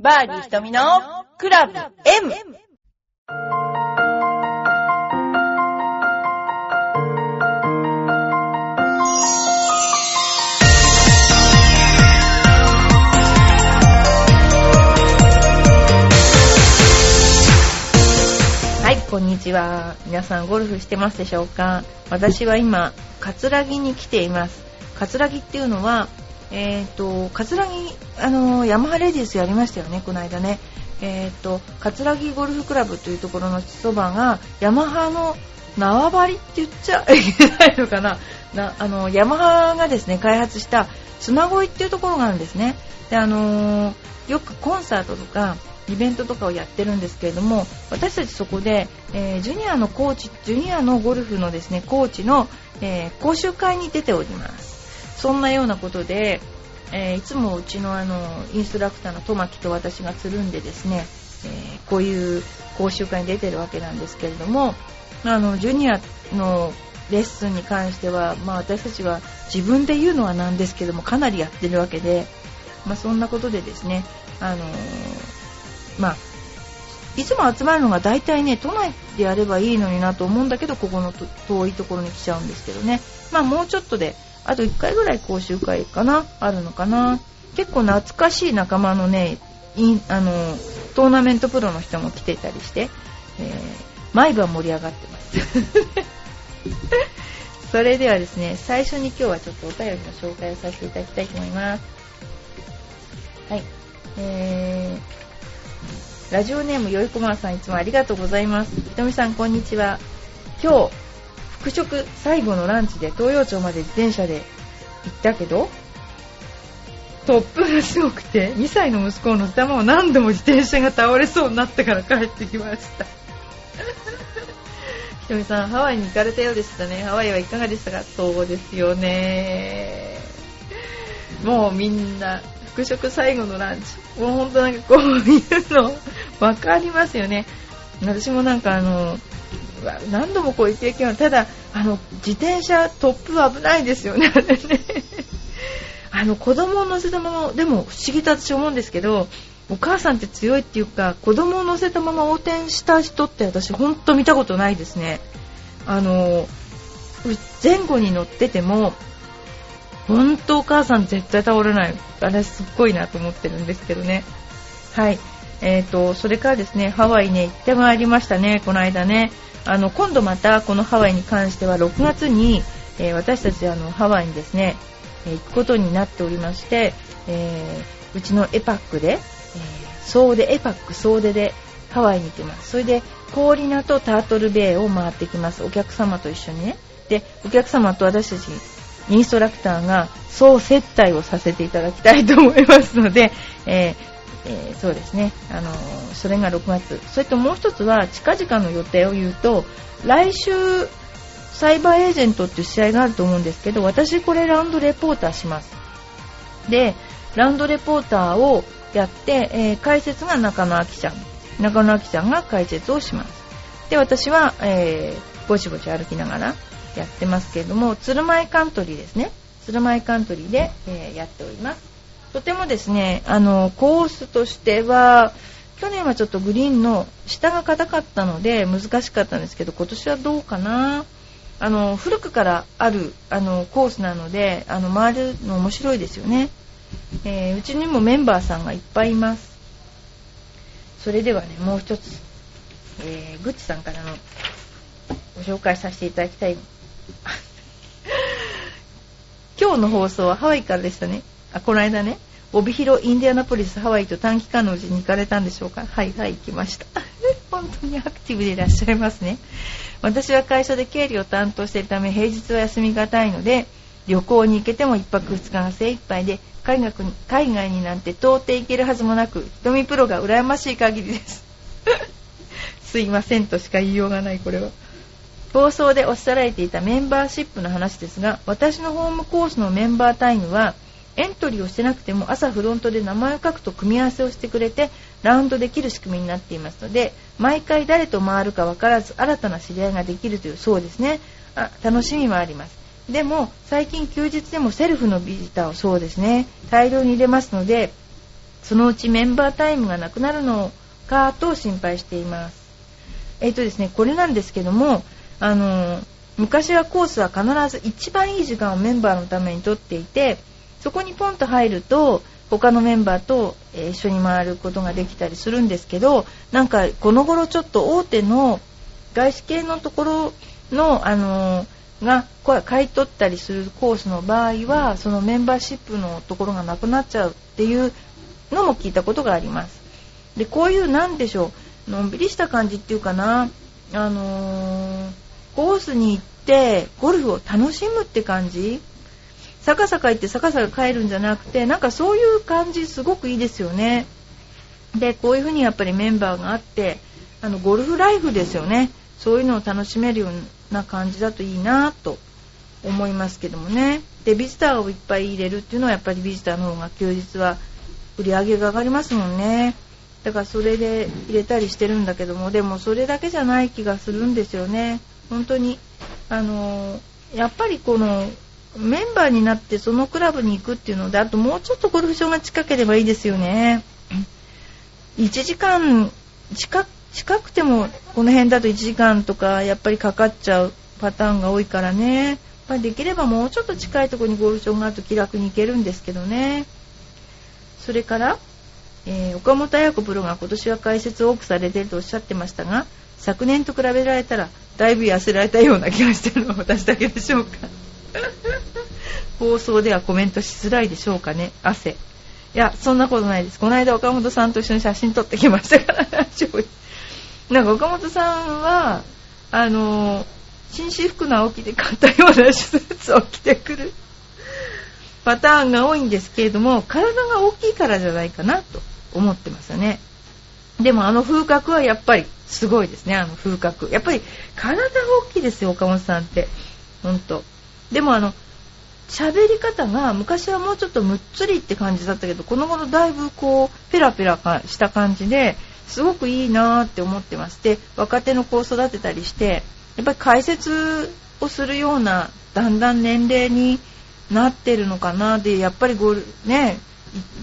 バーディー瞳のクラブ M! はい、こんにちは。皆さんゴルフしてますでしょうか？私は今、葛城に来ています。葛城っていうのは、えっ、と、葛城、あの、ヤマハレディスやりましたよね、この間ね。えっ、と、葛城ゴルフクラブというところのそばが、ヤマハの縄張りって言っちゃ いけないのかな。なあの、ヤマハがですね、開発した妻恋っていうところがあるんですね。で、あのよくコンサートとか、イベントとかをやってるんですけれども私たちそこで、えージュニアのコーチジュニアのゴルフのですねコーチの、えー講習会に出ておりますそんなようなことで、えーいつもうちのあのインストラクターのトマキと私がつるんでですね、えーこういう講習会に出てるわけなんですけれどもあのジュニアのレッスンに関しては、まあ、私たちは自分で言うのはなんですけどもかなりやってるわけで、まあ、そんなことでですねあのーまあ、いつも集まるのが大体ね、都内でやればいいのになと思うんだけど、ここの遠いところに来ちゃうんですけどね。まあもうちょっとで、あと1回ぐらい講習会かな、あるのかな？結構懐かしい仲間のね、いあの、トーナメントプロの人も来てたりして、えー毎晩盛り上がってます。それではですね、最初に今日はちょっとお便りの紹介をさせていただきたいと思います。はい。えー、ラジオネームよいこまさんいつもありがとうございます。ひとみさんこんにちは。今日、復職最後のランチで東洋町まで自転車で行ったけど、突風がすごくて、2歳の息子を乗せたまま何度も自転車が倒れそうになってから帰ってきました。ひとみさん、ハワイに行かれたようでしたね。ハワイはいかがでしたか？そうですよね。もうみんな、復職最後のランチ。もう本当なんかこういうの、わかりますよね。私もなんかあの、何度もこういう経験は、ただ、あの、自転車突風危ないですよね、あ。の、子供を乗せたまま、でも不思議と私思うんですけど、お母さんって強いっていうか、子供を乗せたまま横転した人って私ほんと見たことないですね。あの、前後に乗ってても、本当お母さん絶対倒れない。あれすっごいなと思ってるんですけどね。はい。えーと、それからですね、ハワイね、行ってまいりましたね、この間ね。あの、今度またこのハワイに関しては6月に、えー私たちあの、ハワイにですね、えー行くことになっておりまして、えーうちのエパックで、え総出、エパック総出でハワイに行きます。それで、コーリナとタートルベイを回ってきます。お客様と一緒にね。で、お客様と私たち、インストラクターが総接待をさせていただきたいと思いますので、ええーそうですね、あのーそれが6月。それともう一つは、近々の予定を言うと、来週、サイバーエージェントっていう試合があると思うんですけど、私これラウンドレポーターします。で、ラウンドレポーターをやって、えー解説が中野明ちゃん。中野明ちゃんが解説をします。で、私は、えーぼちぼち歩きながらやってますけれども、鶴舞カントリーですね。鶴舞カントリーで、えやっております。とてもですね、あの、コースとしては、去年はちょっとグリーンの下が硬かったので難しかったんですけど、今年はどうかなあの、古くからある、あの、コースなので、あの、回るの面白いですよね。えーうちにもメンバーさんがいっぱいいます。それではね、もう一つ、えー、グッチさんからのご紹介させていただきたい。今日の放送はハワイからでしたね。あ、この間ね、帯広、インディアナポリス、ハワイと短期間のうちに行かれたんでしょうか？はい、はい、行きました。本当にアクティブでいらっしゃいますね。私は会社で経理を担当しているため、平日は休みがたいので、旅行に行けても1泊2日が精一杯で、海外に海外になんて到底行けるはずもなく、瞳プロが羨ましい限りです。すいませんとしか言いようがない、これは。放送でおっしゃられていたメンバーシップの話ですが、私のホームコースのメンバータイムは、エントリーをしてなくても朝フロントで名前を書くと組み合わせをしてくれてラウンドできる仕組みになっていますので毎回誰と回るか分からず新たな知り合いができるというそうですね。あ楽しみもあります。でも最近休日でもセルフのビジターをそうですね。大量に入れますのでそのうちメンバータイムがなくなるのかと心配しています。えっ、ー、とですね、これなんですけども、あの、昔はコースは必ず一番いい時間をメンバーのためにとっていて、そこにポンと入ると、他のメンバーと一緒に回ることができたりするんですけど、なんかこの頃ちょっと大手の外資系のところの、あのが買い取ったりするコースの場合は、そのメンバーシップのところがなくなっちゃうっていうのも聞いたことがあります。で、こういうなんでしょう、のんびりした感じっていうかな、あのー、コースに行ってゴルフを楽しむって感じさかさか行ってさかさか帰るんじゃなくて、なんかそういう感じすごくいいですよね。で、こういうふうにやっぱりメンバーがあって、あの、ゴルフライフですよね。そういうのを楽しめるような感じだといいなと思いますけどもね。で、ビジターをいっぱい入れるっていうのはやっぱりビジターの方が休日は売り上げが上がりますもんね。だからそれで入れたりしてるんだけども、でもそれだけじゃない気がするんですよね。本当に、あのやっぱりこのメンバーになってそのクラブに行くっていうので、あともうちょっとゴルフ場が近ければいいですよね。1時間近くてもこの辺だと1時間とかやっぱりかかっちゃうパターンが多いからね。まあ、できればもうちょっと近いとこにゴルフ場があると気楽に行けるんですけどね。それから、えー、岡本彩子プロが今年は解説を多くされてるとおっしゃってましたが、昨年と比べられたらだいぶ痩せられたような気がしてるのは私だけでしょうか。放送ではコメントしづらいでしょうかね。汗。いや、そんなことないです。この間岡本さんと一緒に写真撮ってきましたから。なんか岡本さんは、あの、紳士服の青木で買ったようなスーツを着てくるパターンが多いんですけれども、体が大きいからじゃないかなと思ってますよね。でもあの風格はやっぱりすごいですね、あの風格。やっぱり体が大きいですよ、岡本さんって。ほんと。でもあの、喋り方が昔はもうちょっとむっつりって感じだったけど、この頃だいぶこう、ペラペラした感じで、すごくいいなーって思ってまして、若手の子を育てたりして、やっぱり解説をするような、だんだん年齢になってるのかなで、やっぱりゴル,、ね、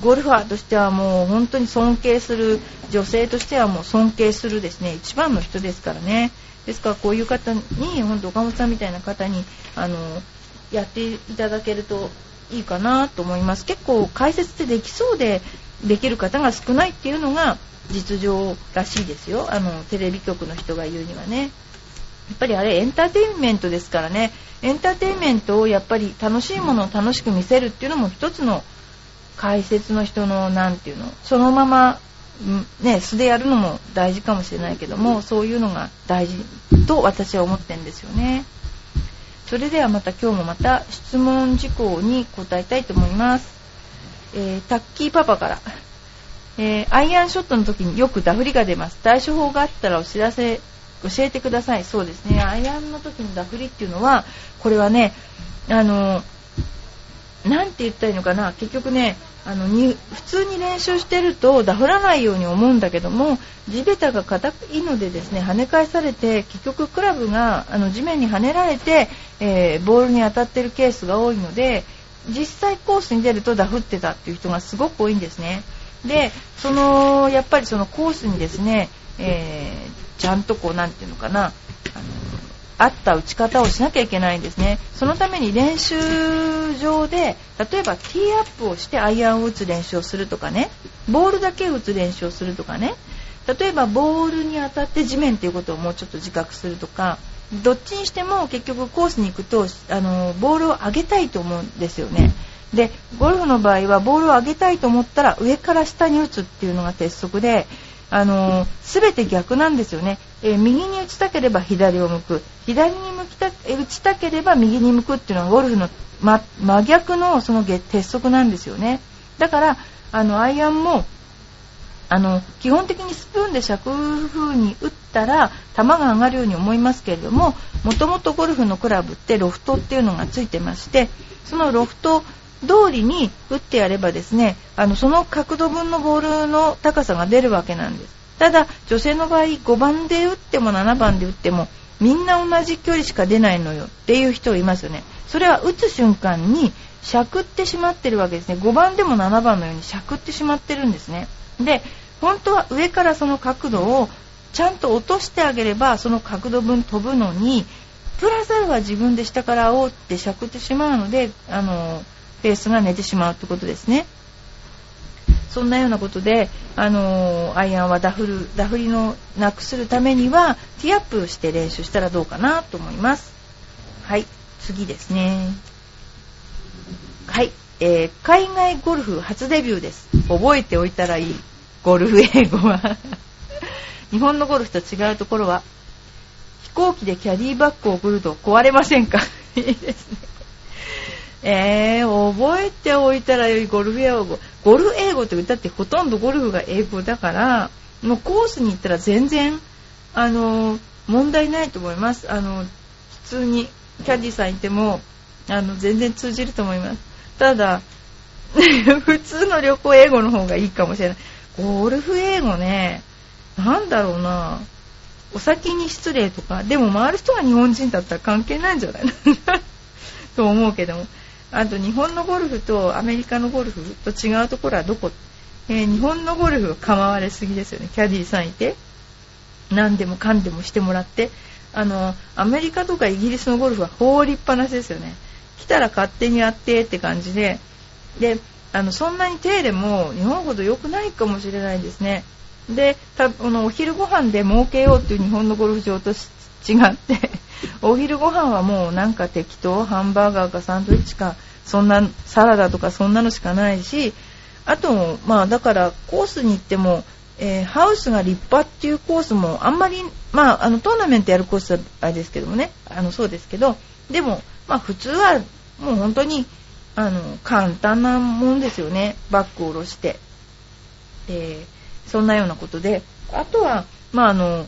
ゴルファーとしてはもう本当に尊敬する、女性としてはもう尊敬するですね、一番の人ですからね。ですからこういう方に、本当岡本さんみたいな方に、あの、やっていただけるといいかなと思います。結構解説ってできそうでできる方が少ないっていうのが実情らしいですよ。あの、テレビ局の人が言うにはね。やっぱりあれエンターテインメントですからね。エンターテインメントをやっぱり楽しいものを楽しく見せるっていうのも一つの解説の人の何て言うの、そのままね、素でやるのも大事かもしれないけども、そういうのが大事と私は思ってるんですよね。それではまた今日もまた質問事項に答えたいと思います。えー、タッキーパパから、えー、アイアンショットの時によくダフリが出ます。対処法があったらお知らせ、教えてください。そうですね。アイアンの時のダフリっていうのは、これはね、あの、なんて言ったらいいのかな、結局ね、あのに普通に練習してるとダフらないように思うんだけども地べたが硬いのでですね跳ね返されて結局クラブがあの地面に跳ねられて、えー、ボールに当たってるケースが多いので実際コースに出るとダフってたっていう人がすごく多いんですね。でそのやっぱりそのコースにですね、えー、ちゃんとこうなんていうのかな合った打ち方をしなきゃいけないんですね。そのために練習場で、例えばティーアップをしてアイアンを打つ練習をするとかね、ボールだけ打つ練習をするとかね、例えばボールに当たって地面っていうことをもうちょっと自覚するとか、どっちにしても結局コースに行くと、あの、ボールを上げたいと思うんですよね。で、ゴルフの場合はボールを上げたいと思ったら上から下に打つっていうのが鉄則で、あの全て逆なんですよね、え、右に打ちたければ左を向く。左に向きた打ちたければ右に向くっていうのはゴルフの、ま、真逆のその鉄則なんですよね。だからあのアイアンもあの基本的にスプーンで尺風に打ったら球が上がるように思いますけれどももともとゴルフのクラブってロフトっていうのがついてましてそのロフト通りに打ってやればですね、あの、その角度分のボールの高さが出るわけなんです。ただ、女性の場合、5番で打っても7番で打っても、みんな同じ距離しか出ないのよっていう人いますよね。それは打つ瞬間にしゃくってしまってるわけですね5番でも7番のようにしゃくってしまってるんですねで本当は上からその角度をちゃんと落としてあげればその角度分飛ぶのにプラスアルファ自分で下から煽ってしゃくってしまうのであのペースが寝てしまうってことですね。そんなようなことで、あのアイアンはダフルダフりのなくするためにはティーアップして練習したらどうかなと思います。はい次ですね。はい、えー、海外ゴルフ初デビューです。覚えておいたらいい。ゴルフ英語は。日本のゴルフと違うところは飛行機でキャディーバッグを送ると壊れませんか？いいですね。えー、覚えておいたらよいゴルフ英語。ゴルフ英語って歌ってほとんどゴルフが英語だから、もうコースに行ったら全然、あの、問題ないと思います。あの、普通にキャディさんいても、あの、全然通じると思います。ただ、普通の旅行英語の方がいいかもしれない。ゴルフ英語ね、なんだろうな。お先に失礼とか、でも回る人が日本人だったら関係ないんじゃない と思うけども。あと日本のゴルフとアメリカのゴルフと違うところはどこ、えー、日本のゴルフは構われすぎですよね。キャディーさんいて何でもかんでもしてもらってあのアメリカとかイギリスのゴルフは放りっぱなしですよね。来たら勝手にやってって感じでであのそんなに手入れも日本ほど良くないかもしれないですね。でたこのお昼ご飯で儲けようっていう日本のゴルフ場と違って お昼ご飯はもうなんか適当ハンバーガーかサンドイッチかそんなサラダとかそんなのしかないしあとまあだからコースに行っても、えー、ハウスが立派っていうコースもあんまりまああのトーナメントやるコースはあれですけどもね。あのそうですけどでもまあ普通はもう本当にあの簡単なもんですよね。バッグを下ろして。でそんなようなことで。あとはまああの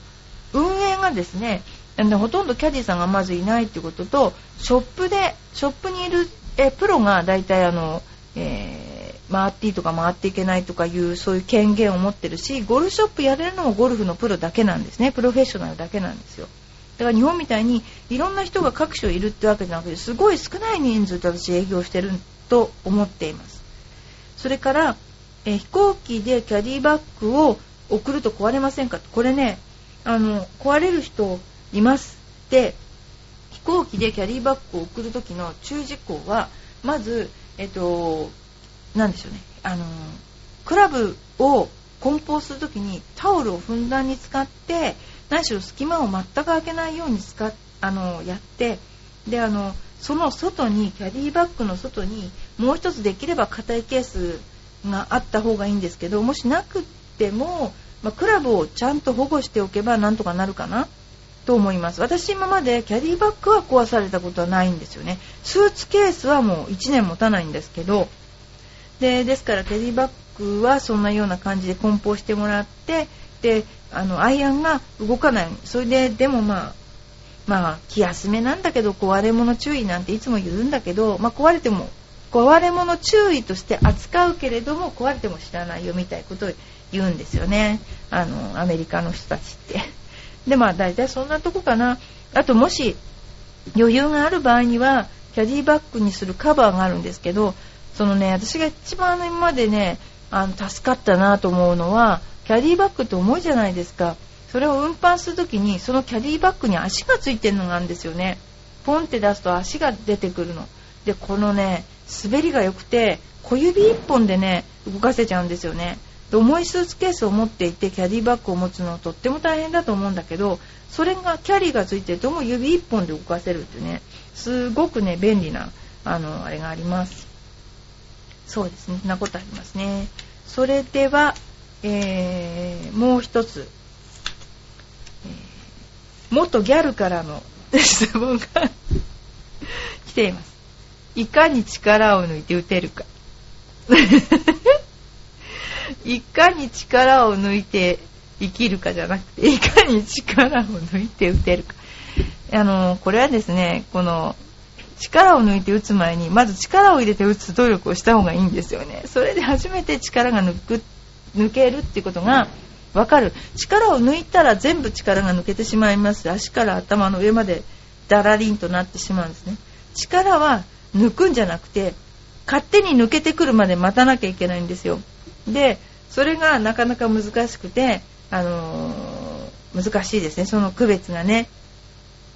運営がですねほとんどキャディーさんがまずいないっていうこととショップでショップにいるえプロが大体あの、えー、回っていいとか回っていけないとかいうそういう権限を持ってるしゴルフショップやれるのもゴルフのプロだけなんですね。プロフェッショナルだけなんですよ。だから日本みたいにいろんな人が各所いるってわけじゃなくてすごい少ない人数で私営業してると思っています。それから、え、飛行機でキャディバッグを送ると壊れませんか？これねあの壊れる人いますで飛行機でキャリーバッグを送る時の注意事項はまずえっと何でしょうね。あのクラブを梱包する時にタオルをふんだんに使って何しろ隙間を全く開けないように使あのやってであのその外にキャリーバッグの外にもう一つできれば硬いケースがあった方がいいんですけどもしなくても、まあ、クラブをちゃんと保護しておけばなんとかなるかな。と思います。私今までキャディバッグは壊されたことはないんですよね。スーツケースはもう1年持たないんですけどでですからキャディバッグはそんなような感じで梱包してもらってであのアイアンが動かない。それででもまあまあ気休めなんだけど壊れ物注意なんていつも言うんだけど、まあ、壊れても壊れ物注意として扱うけれども壊れても知らないよみたいなことを言うんですよね。あのアメリカの人たちって。でまあ大体そんなとこかな。あともし余裕がある場合にはキャディバッグにするカバーがあるんですけどそのね私が一番今までねあの助かったなと思うのはキャディバッグって重いじゃないですか。それを運搬する時にそのキャディバッグに足がついてるのがあるんですよね。ポンって出すと足が出てくるの。でこのね滑りが良くて小指1本でね動かせちゃうんですよね。重いスーツケースを持っていてキャディバッグを持つのはとっても大変だと思うんだけどそれがキャリーがついてるとも指1本で動かせるってねすごくね便利なあのあれがあります。そうですね。そんなことありますね。それでは、えー、もう一つ、えー、元ギャルからの 質問が 来ています。いかに力を抜いて打てるか。いかに力を抜いて生きるかじゃなくて、いかに力を抜いて打てるか。あの、これはですね、この、力を抜いて打つ前に、まず力を入れて打つ努力をした方がいいんですよね。それで初めて力が抜く、抜けるっていうことがわかる。力を抜いたら全部力が抜けてしまいます。足から頭の上までダラリンとなってしまうんですね。力は抜くんじゃなくて勝手に抜けてくるまで待たなきゃいけないんですよでそれがなかなか難しくて、あのー、難しいですね。その区別がね。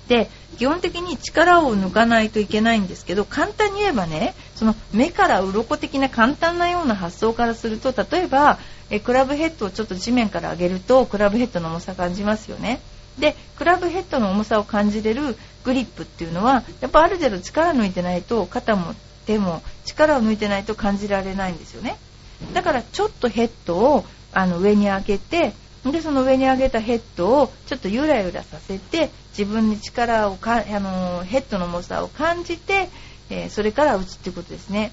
で基本的に力を抜かないといけないんですけど簡単に言えばねその目から鱗的な簡単なような発想からすると例えばえクラブヘッドをちょっと地面から上げるとクラブヘッドの重さ感じますよね。でクラブヘッドの重さを感じれるグリップっていうのはやっぱある程度力抜いてないと肩も手も力を抜いてないと感じられないんですよね。だからちょっとヘッドをあの上に上げてでその上に上げたヘッドをちょっとゆらゆらさせて自分に力をかあのヘッドの重さを感じて、えー、それから打つっていうことですね。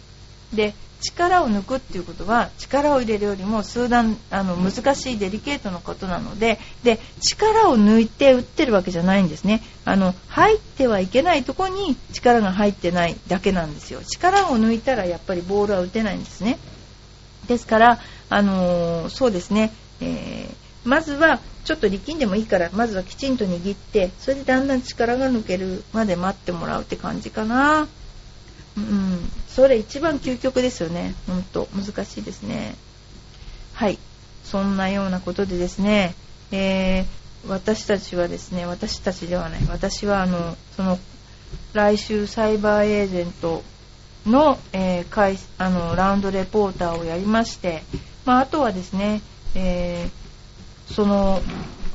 で力を抜くっていうことは力を入れるよりも数段あの難しいデリケートなことなのでで力を抜いて打ってるわけじゃないんですね。あの入ってはいけないとこに力が入ってないだけなんですよ。力を抜いたらやっぱりボールは打てないんですね。ですからあのー、そうですね、えーまずはちょっと力んでもいいからまずはきちんと握ってそれでだんだん力が抜けるまで待ってもらうって感じかな。うんそれ一番究極ですよね。ほんと。難しいですね。はい。そんなようなことでですね、えー、私たちはですね私たちではない。私はあのその来週サイバーエージェントの,、えー、あのラウンドレポーターをやりまして、まあ、あとはですね、えーその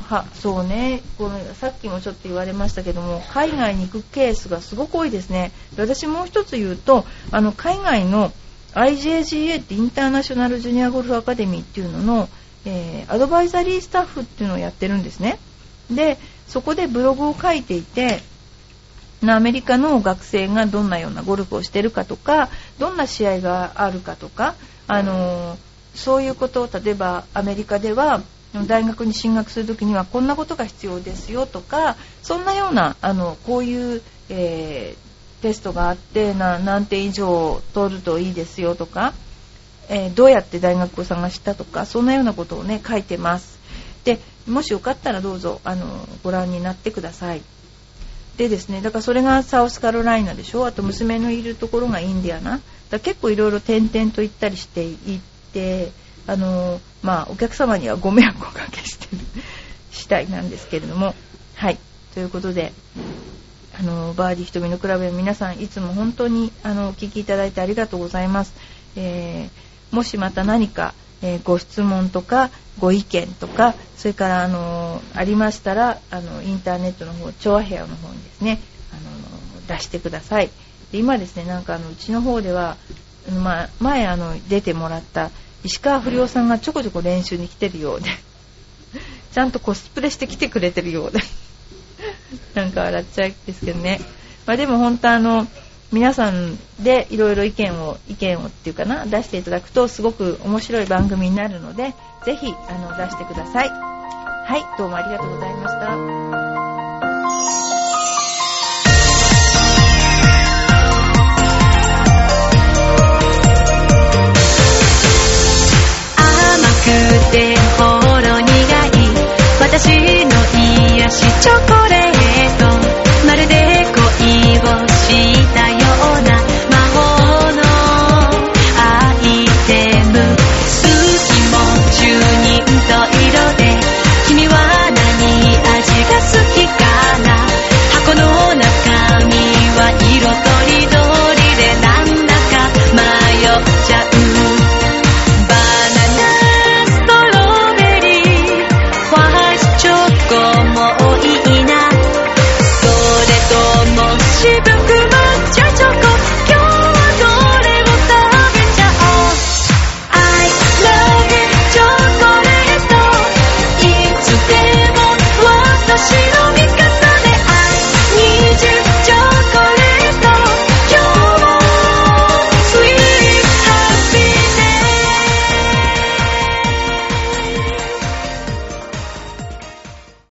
はそうねこのさっきもちょっと言われましたけども海外に行くケースがすごく多いですね。私もう一つ言うとあの海外の IJGA ってインターナショナルジュニアゴルフアカデミーっていうのの、えー、アドバイザリースタッフっていうのをやってるんですね。でそこでブログを書いていてアメリカの学生がどんなようなゴルフをしてるかとかどんな試合があるかとかあのそういうことを例えばアメリカでは大学に進学する時にはこんなことが必要ですよとかそんなようなあのこういう、えー、テストがあってな何点以上取るといいですよとか、えー、どうやって大学を探したとかそんなようなことをね書いてます。でもしよかったらどうぞあのご覧になってください。でですねだからそれがサウスカロライナでしょ？あと娘のいるところがインディアナ？だ結構いろいろ転々と行ったりしていってあのまあ、お客様にはご迷惑をおかけしてる 次第なんですけれども、はい。ということで、あの、バーディー瞳のクラブの皆さん、いつも本当に、あの、お聞きいただいてありがとうございます。えー、もしまた何か、えー、ご質問とか、ご意見とか、それから、あの、ありましたら、あの、インターネットの方、調和部屋の方にですね、あの、出してください。で今ですね、なんかあの、うちの方では、まあ、前あの、出てもらった、石川不良さんがちょこちょこ練習に来てるようで ちゃんとコスプレして来てくれてるようで なんか笑っちゃうんですけどね。まあでも本当あの、皆さんでいろいろ意見を、意見をっていうかな、出していただくとすごく面白い番組になるので、ぜひ、あの、出してください。はい、どうもありがとうございましたく。てほろ苦い私の癒しチョコレート